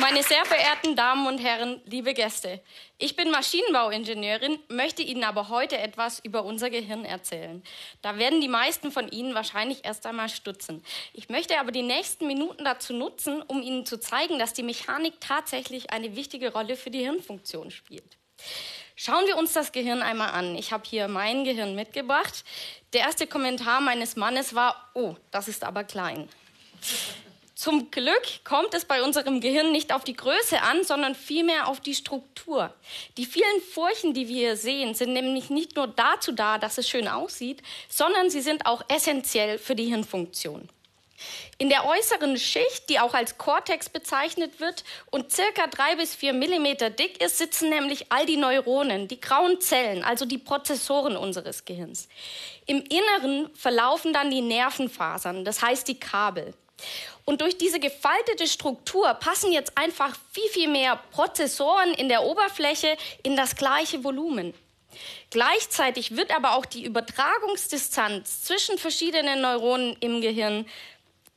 Meine sehr verehrten Damen und Herren, liebe Gäste, ich bin Maschinenbauingenieurin, möchte Ihnen aber heute etwas über unser Gehirn erzählen. Da werden die meisten von Ihnen wahrscheinlich erst einmal stutzen. Ich möchte aber die nächsten Minuten dazu nutzen, um Ihnen zu zeigen, dass die Mechanik tatsächlich eine wichtige Rolle für die Hirnfunktion spielt. Schauen wir uns das Gehirn einmal an. Ich habe hier mein Gehirn mitgebracht. Der erste Kommentar meines Mannes war, oh, das ist aber klein. Zum Glück kommt es bei unserem Gehirn nicht auf die Größe an, sondern vielmehr auf die Struktur. Die vielen Furchen, die wir hier sehen, sind nämlich nicht nur dazu da, dass es schön aussieht, sondern sie sind auch essentiell für die Hirnfunktion. In der äußeren Schicht, die auch als Cortex bezeichnet wird und circa drei bis vier Millimeter dick ist, sitzen nämlich all die Neuronen, die grauen Zellen, also die Prozessoren unseres Gehirns. Im Inneren verlaufen dann die Nervenfasern, das heißt die Kabel. Und durch diese gefaltete Struktur passen jetzt einfach viel, viel mehr Prozessoren in der Oberfläche in das gleiche Volumen. Gleichzeitig wird aber auch die Übertragungsdistanz zwischen verschiedenen Neuronen im Gehirn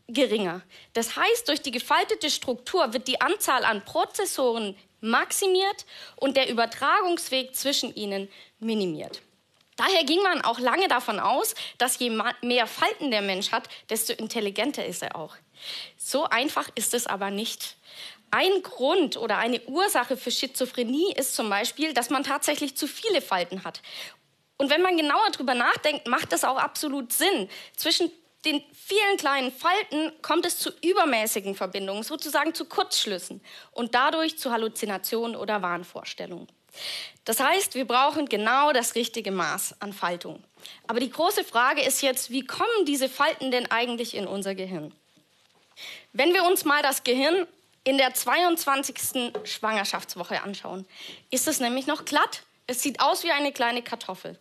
geringer. Das heißt, durch die gefaltete Struktur wird die Anzahl an Prozessoren maximiert und der Übertragungsweg zwischen ihnen minimiert. Daher ging man auch lange davon aus, dass je mehr Falten der Mensch hat, desto intelligenter ist er auch. So einfach ist es aber nicht. Ein Grund oder eine Ursache für Schizophrenie ist zum Beispiel, dass man tatsächlich zu viele Falten hat. Und wenn man genauer darüber nachdenkt, macht das auch absolut Sinn. Zwischen den vielen kleinen Falten kommt es zu übermäßigen Verbindungen, sozusagen zu Kurzschlüssen und dadurch zu Halluzinationen oder Wahnvorstellungen. Das heißt, wir brauchen genau das richtige Maß an Faltung. Aber die große Frage ist jetzt, wie kommen diese Falten denn eigentlich in unser Gehirn? Wenn wir uns mal das Gehirn in der 22. Schwangerschaftswoche anschauen, ist es nämlich noch glatt. Es sieht aus wie eine kleine Kartoffel.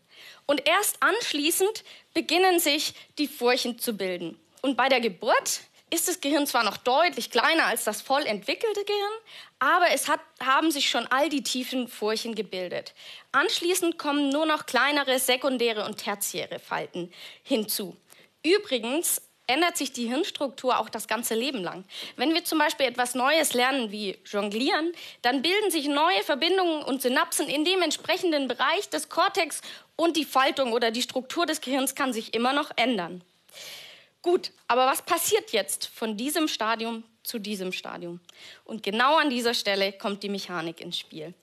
Und erst anschließend beginnen sich die Furchen zu bilden. Und bei der Geburt ist das Gehirn zwar noch deutlich kleiner als das voll entwickelte Gehirn, aber es hat, haben sich schon all die tiefen Furchen gebildet. Anschließend kommen nur noch kleinere sekundäre und tertiäre Falten hinzu. Übrigens ändert sich die Hirnstruktur auch das ganze Leben lang. Wenn wir zum Beispiel etwas Neues lernen wie Jonglieren, dann bilden sich neue Verbindungen und Synapsen in dem entsprechenden Bereich des Kortex und die Faltung oder die Struktur des Gehirns kann sich immer noch ändern. Gut, aber was passiert jetzt von diesem Stadium zu diesem Stadium? Und genau an dieser Stelle kommt die Mechanik ins Spiel.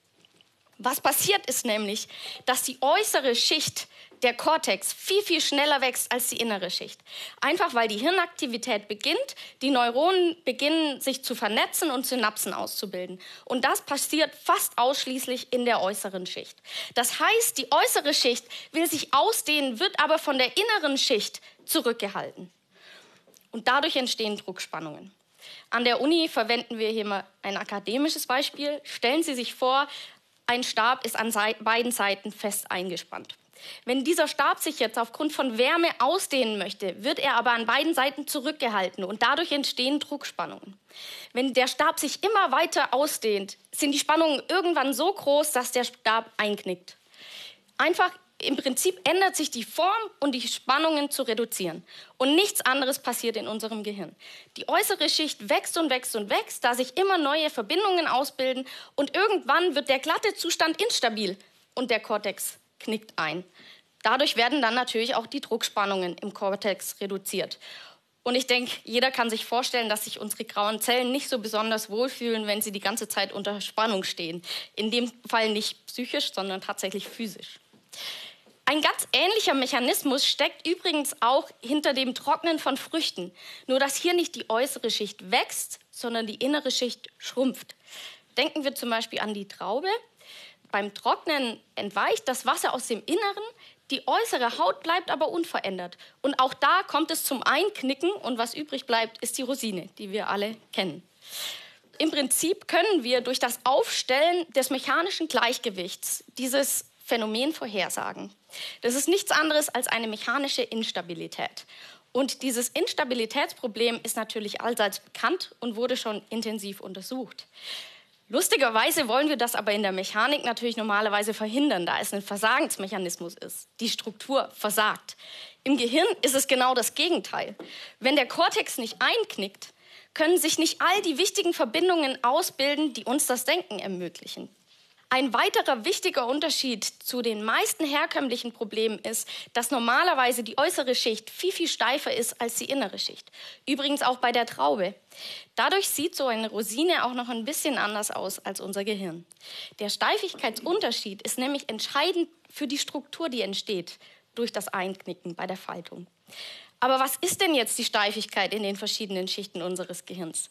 Was passiert ist nämlich, dass die äußere Schicht der Kortex viel, viel schneller wächst als die innere Schicht. Einfach weil die Hirnaktivität beginnt, die Neuronen beginnen sich zu vernetzen und Synapsen auszubilden. Und das passiert fast ausschließlich in der äußeren Schicht. Das heißt, die äußere Schicht will sich ausdehnen, wird aber von der inneren Schicht zurückgehalten. Und dadurch entstehen Druckspannungen. An der Uni verwenden wir hier mal ein akademisches Beispiel. Stellen Sie sich vor, ein Stab ist an beiden Seiten fest eingespannt. Wenn dieser Stab sich jetzt aufgrund von Wärme ausdehnen möchte, wird er aber an beiden Seiten zurückgehalten und dadurch entstehen Druckspannungen. Wenn der Stab sich immer weiter ausdehnt, sind die Spannungen irgendwann so groß, dass der Stab einknickt. Einfach im Prinzip ändert sich die Form und die Spannungen zu reduzieren. Und nichts anderes passiert in unserem Gehirn. Die äußere Schicht wächst und wächst und wächst, da sich immer neue Verbindungen ausbilden und irgendwann wird der glatte Zustand instabil und der Kortex knickt ein. Dadurch werden dann natürlich auch die Druckspannungen im Kortex reduziert. Und ich denke, jeder kann sich vorstellen, dass sich unsere grauen Zellen nicht so besonders wohlfühlen, wenn sie die ganze Zeit unter Spannung stehen. In dem Fall nicht psychisch, sondern tatsächlich physisch. Ein ganz ähnlicher Mechanismus steckt übrigens auch hinter dem Trocknen von Früchten. Nur dass hier nicht die äußere Schicht wächst, sondern die innere Schicht schrumpft. Denken wir zum Beispiel an die Traube. Beim Trocknen entweicht das Wasser aus dem Inneren, die äußere Haut bleibt aber unverändert. Und auch da kommt es zum Einknicken und was übrig bleibt, ist die Rosine, die wir alle kennen. Im Prinzip können wir durch das Aufstellen des mechanischen Gleichgewichts dieses Phänomen vorhersagen. Das ist nichts anderes als eine mechanische Instabilität. Und dieses Instabilitätsproblem ist natürlich allseits bekannt und wurde schon intensiv untersucht. Lustigerweise wollen wir das aber in der Mechanik natürlich normalerweise verhindern, da es ein Versagensmechanismus ist. Die Struktur versagt. Im Gehirn ist es genau das Gegenteil. Wenn der Kortex nicht einknickt, können sich nicht all die wichtigen Verbindungen ausbilden, die uns das Denken ermöglichen. Ein weiterer wichtiger Unterschied zu den meisten herkömmlichen Problemen ist, dass normalerweise die äußere Schicht viel, viel steifer ist als die innere Schicht. Übrigens auch bei der Traube. Dadurch sieht so eine Rosine auch noch ein bisschen anders aus als unser Gehirn. Der Steifigkeitsunterschied ist nämlich entscheidend für die Struktur, die entsteht durch das Einknicken bei der Faltung. Aber was ist denn jetzt die Steifigkeit in den verschiedenen Schichten unseres Gehirns?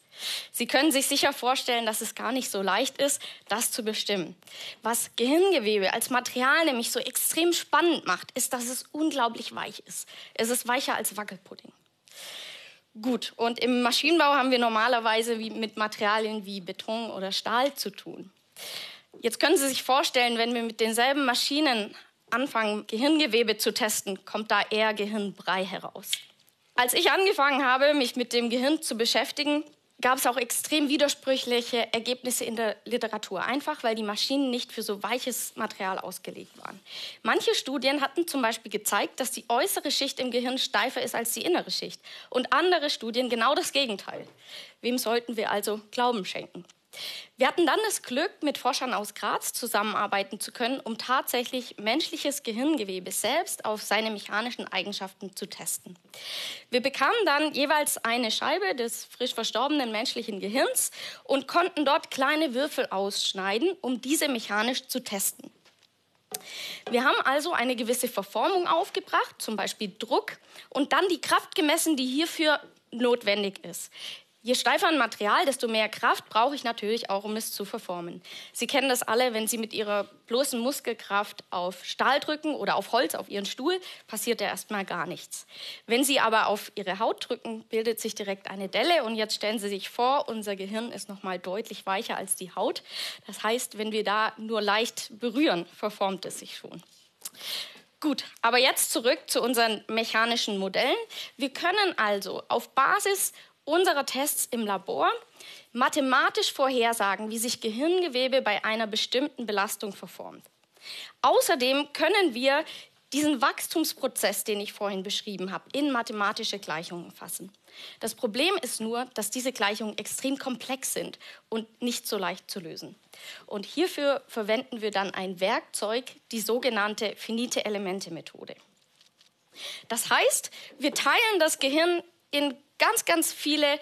Sie können sich sicher vorstellen, dass es gar nicht so leicht ist, das zu bestimmen. Was Gehirngewebe als Material nämlich so extrem spannend macht, ist, dass es unglaublich weich ist. Es ist weicher als Wackelpudding. Gut, und im Maschinenbau haben wir normalerweise mit Materialien wie Beton oder Stahl zu tun. Jetzt können Sie sich vorstellen, wenn wir mit denselben Maschinen anfangen, Gehirngewebe zu testen, kommt da eher Gehirnbrei heraus. Als ich angefangen habe, mich mit dem Gehirn zu beschäftigen, gab es auch extrem widersprüchliche Ergebnisse in der Literatur, einfach weil die Maschinen nicht für so weiches Material ausgelegt waren. Manche Studien hatten zum Beispiel gezeigt, dass die äußere Schicht im Gehirn steifer ist als die innere Schicht und andere Studien genau das Gegenteil. Wem sollten wir also Glauben schenken? Wir hatten dann das Glück, mit Forschern aus Graz zusammenarbeiten zu können, um tatsächlich menschliches Gehirngewebe selbst auf seine mechanischen Eigenschaften zu testen. Wir bekamen dann jeweils eine Scheibe des frisch verstorbenen menschlichen Gehirns und konnten dort kleine Würfel ausschneiden, um diese mechanisch zu testen. Wir haben also eine gewisse Verformung aufgebracht, zum Beispiel Druck, und dann die Kraft gemessen, die hierfür notwendig ist. Je steifer ein Material, desto mehr Kraft brauche ich natürlich auch, um es zu verformen. Sie kennen das alle, wenn Sie mit Ihrer bloßen Muskelkraft auf Stahl drücken oder auf Holz, auf Ihren Stuhl, passiert ja erstmal gar nichts. Wenn Sie aber auf Ihre Haut drücken, bildet sich direkt eine Delle und jetzt stellen Sie sich vor, unser Gehirn ist noch mal deutlich weicher als die Haut. Das heißt, wenn wir da nur leicht berühren, verformt es sich schon. Gut, aber jetzt zurück zu unseren mechanischen Modellen. Wir können also auf Basis unserer Tests im Labor mathematisch vorhersagen, wie sich Gehirngewebe bei einer bestimmten Belastung verformt. Außerdem können wir diesen Wachstumsprozess, den ich vorhin beschrieben habe, in mathematische Gleichungen fassen. Das Problem ist nur, dass diese Gleichungen extrem komplex sind und nicht so leicht zu lösen. Und hierfür verwenden wir dann ein Werkzeug, die sogenannte finite Elemente Methode. Das heißt, wir teilen das Gehirn in ganz, ganz viele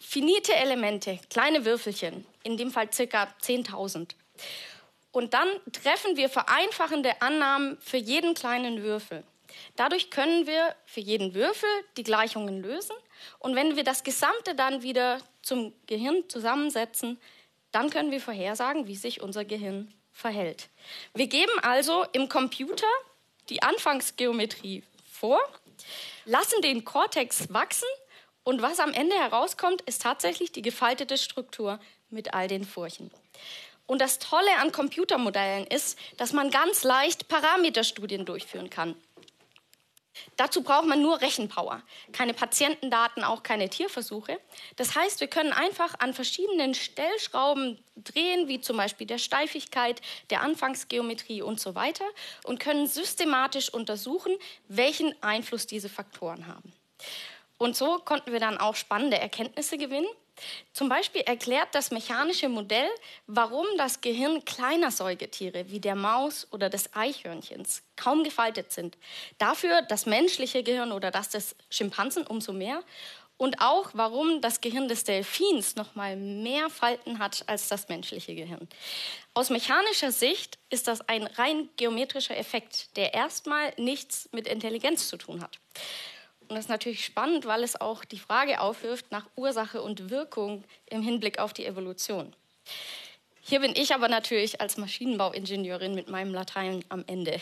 finite Elemente, kleine Würfelchen, in dem Fall circa 10.000. Und dann treffen wir vereinfachende Annahmen für jeden kleinen Würfel. Dadurch können wir für jeden Würfel die Gleichungen lösen. Und wenn wir das Gesamte dann wieder zum Gehirn zusammensetzen, dann können wir vorhersagen, wie sich unser Gehirn verhält. Wir geben also im Computer die Anfangsgeometrie vor, lassen den Kortex wachsen und was am Ende herauskommt, ist tatsächlich die gefaltete Struktur mit all den Furchen. Und das Tolle an Computermodellen ist, dass man ganz leicht Parameterstudien durchführen kann. Dazu braucht man nur Rechenpower, keine Patientendaten, auch keine Tierversuche. Das heißt, wir können einfach an verschiedenen Stellschrauben drehen, wie zum Beispiel der Steifigkeit, der Anfangsgeometrie und so weiter, und können systematisch untersuchen, welchen Einfluss diese Faktoren haben. Und so konnten wir dann auch spannende Erkenntnisse gewinnen. Zum Beispiel erklärt das mechanische Modell, warum das Gehirn kleiner Säugetiere wie der Maus oder des Eichhörnchens kaum gefaltet sind. Dafür das menschliche Gehirn oder das des Schimpansen umso mehr. Und auch, warum das Gehirn des Delfins noch mal mehr Falten hat als das menschliche Gehirn. Aus mechanischer Sicht ist das ein rein geometrischer Effekt, der erstmal nichts mit Intelligenz zu tun hat. Und das ist natürlich spannend, weil es auch die Frage aufwirft nach Ursache und Wirkung im Hinblick auf die Evolution. Hier bin ich aber natürlich als Maschinenbauingenieurin mit meinem Latein am Ende.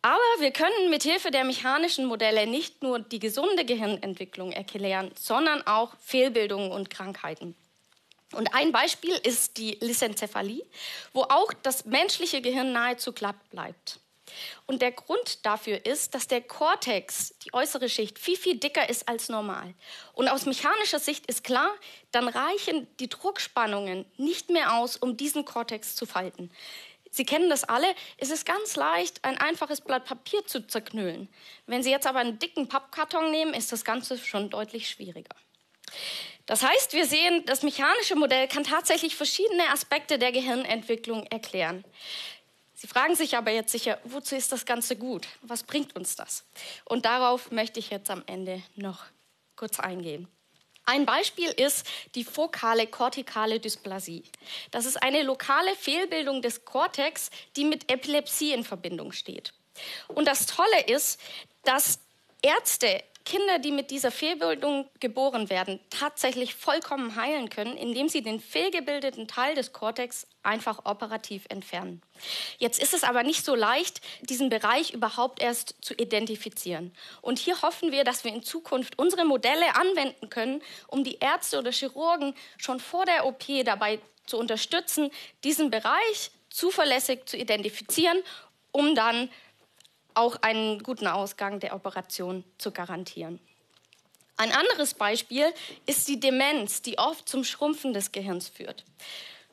Aber wir können mit Hilfe der mechanischen Modelle nicht nur die gesunde Gehirnentwicklung erklären, sondern auch Fehlbildungen und Krankheiten. Und ein Beispiel ist die Lysenzephalie, wo auch das menschliche Gehirn nahezu glatt bleibt. Und der Grund dafür ist, dass der Kortex, die äußere Schicht, viel, viel dicker ist als normal. Und aus mechanischer Sicht ist klar, dann reichen die Druckspannungen nicht mehr aus, um diesen Kortex zu falten. Sie kennen das alle. Es ist ganz leicht, ein einfaches Blatt Papier zu zerknüllen. Wenn Sie jetzt aber einen dicken Pappkarton nehmen, ist das Ganze schon deutlich schwieriger. Das heißt, wir sehen, das mechanische Modell kann tatsächlich verschiedene Aspekte der Gehirnentwicklung erklären. Sie fragen sich aber jetzt sicher, wozu ist das Ganze gut? Was bringt uns das? Und darauf möchte ich jetzt am Ende noch kurz eingehen. Ein Beispiel ist die fokale kortikale Dysplasie. Das ist eine lokale Fehlbildung des Kortex, die mit Epilepsie in Verbindung steht. Und das Tolle ist, dass Ärzte Kinder, die mit dieser Fehlbildung geboren werden, tatsächlich vollkommen heilen können, indem sie den fehlgebildeten Teil des Kortex einfach operativ entfernen. Jetzt ist es aber nicht so leicht, diesen Bereich überhaupt erst zu identifizieren. Und hier hoffen wir, dass wir in Zukunft unsere Modelle anwenden können, um die Ärzte oder Chirurgen schon vor der OP dabei zu unterstützen, diesen Bereich zuverlässig zu identifizieren, um dann auch einen guten Ausgang der Operation zu garantieren. Ein anderes Beispiel ist die Demenz, die oft zum Schrumpfen des Gehirns führt.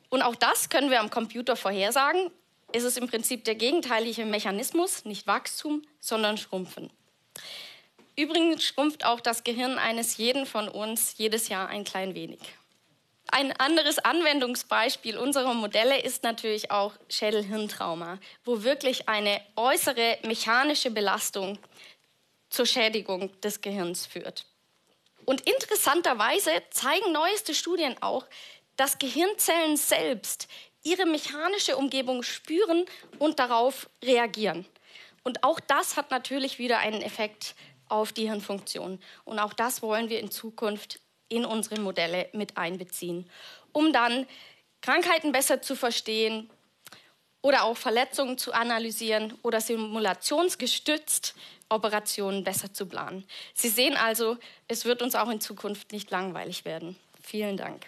Und auch das können wir am Computer vorhersagen. Es ist im Prinzip der gegenteilige Mechanismus, nicht Wachstum, sondern Schrumpfen. Übrigens schrumpft auch das Gehirn eines jeden von uns jedes Jahr ein klein wenig. Ein anderes Anwendungsbeispiel unserer Modelle ist natürlich auch Schädel-Hirntrauma, wo wirklich eine äußere mechanische Belastung zur Schädigung des Gehirns führt. Und interessanterweise zeigen neueste Studien auch, dass Gehirnzellen selbst ihre mechanische Umgebung spüren und darauf reagieren. Und auch das hat natürlich wieder einen Effekt auf die Hirnfunktion. Und auch das wollen wir in Zukunft in unsere Modelle mit einbeziehen, um dann Krankheiten besser zu verstehen oder auch Verletzungen zu analysieren oder simulationsgestützt Operationen besser zu planen. Sie sehen also, es wird uns auch in Zukunft nicht langweilig werden. Vielen Dank.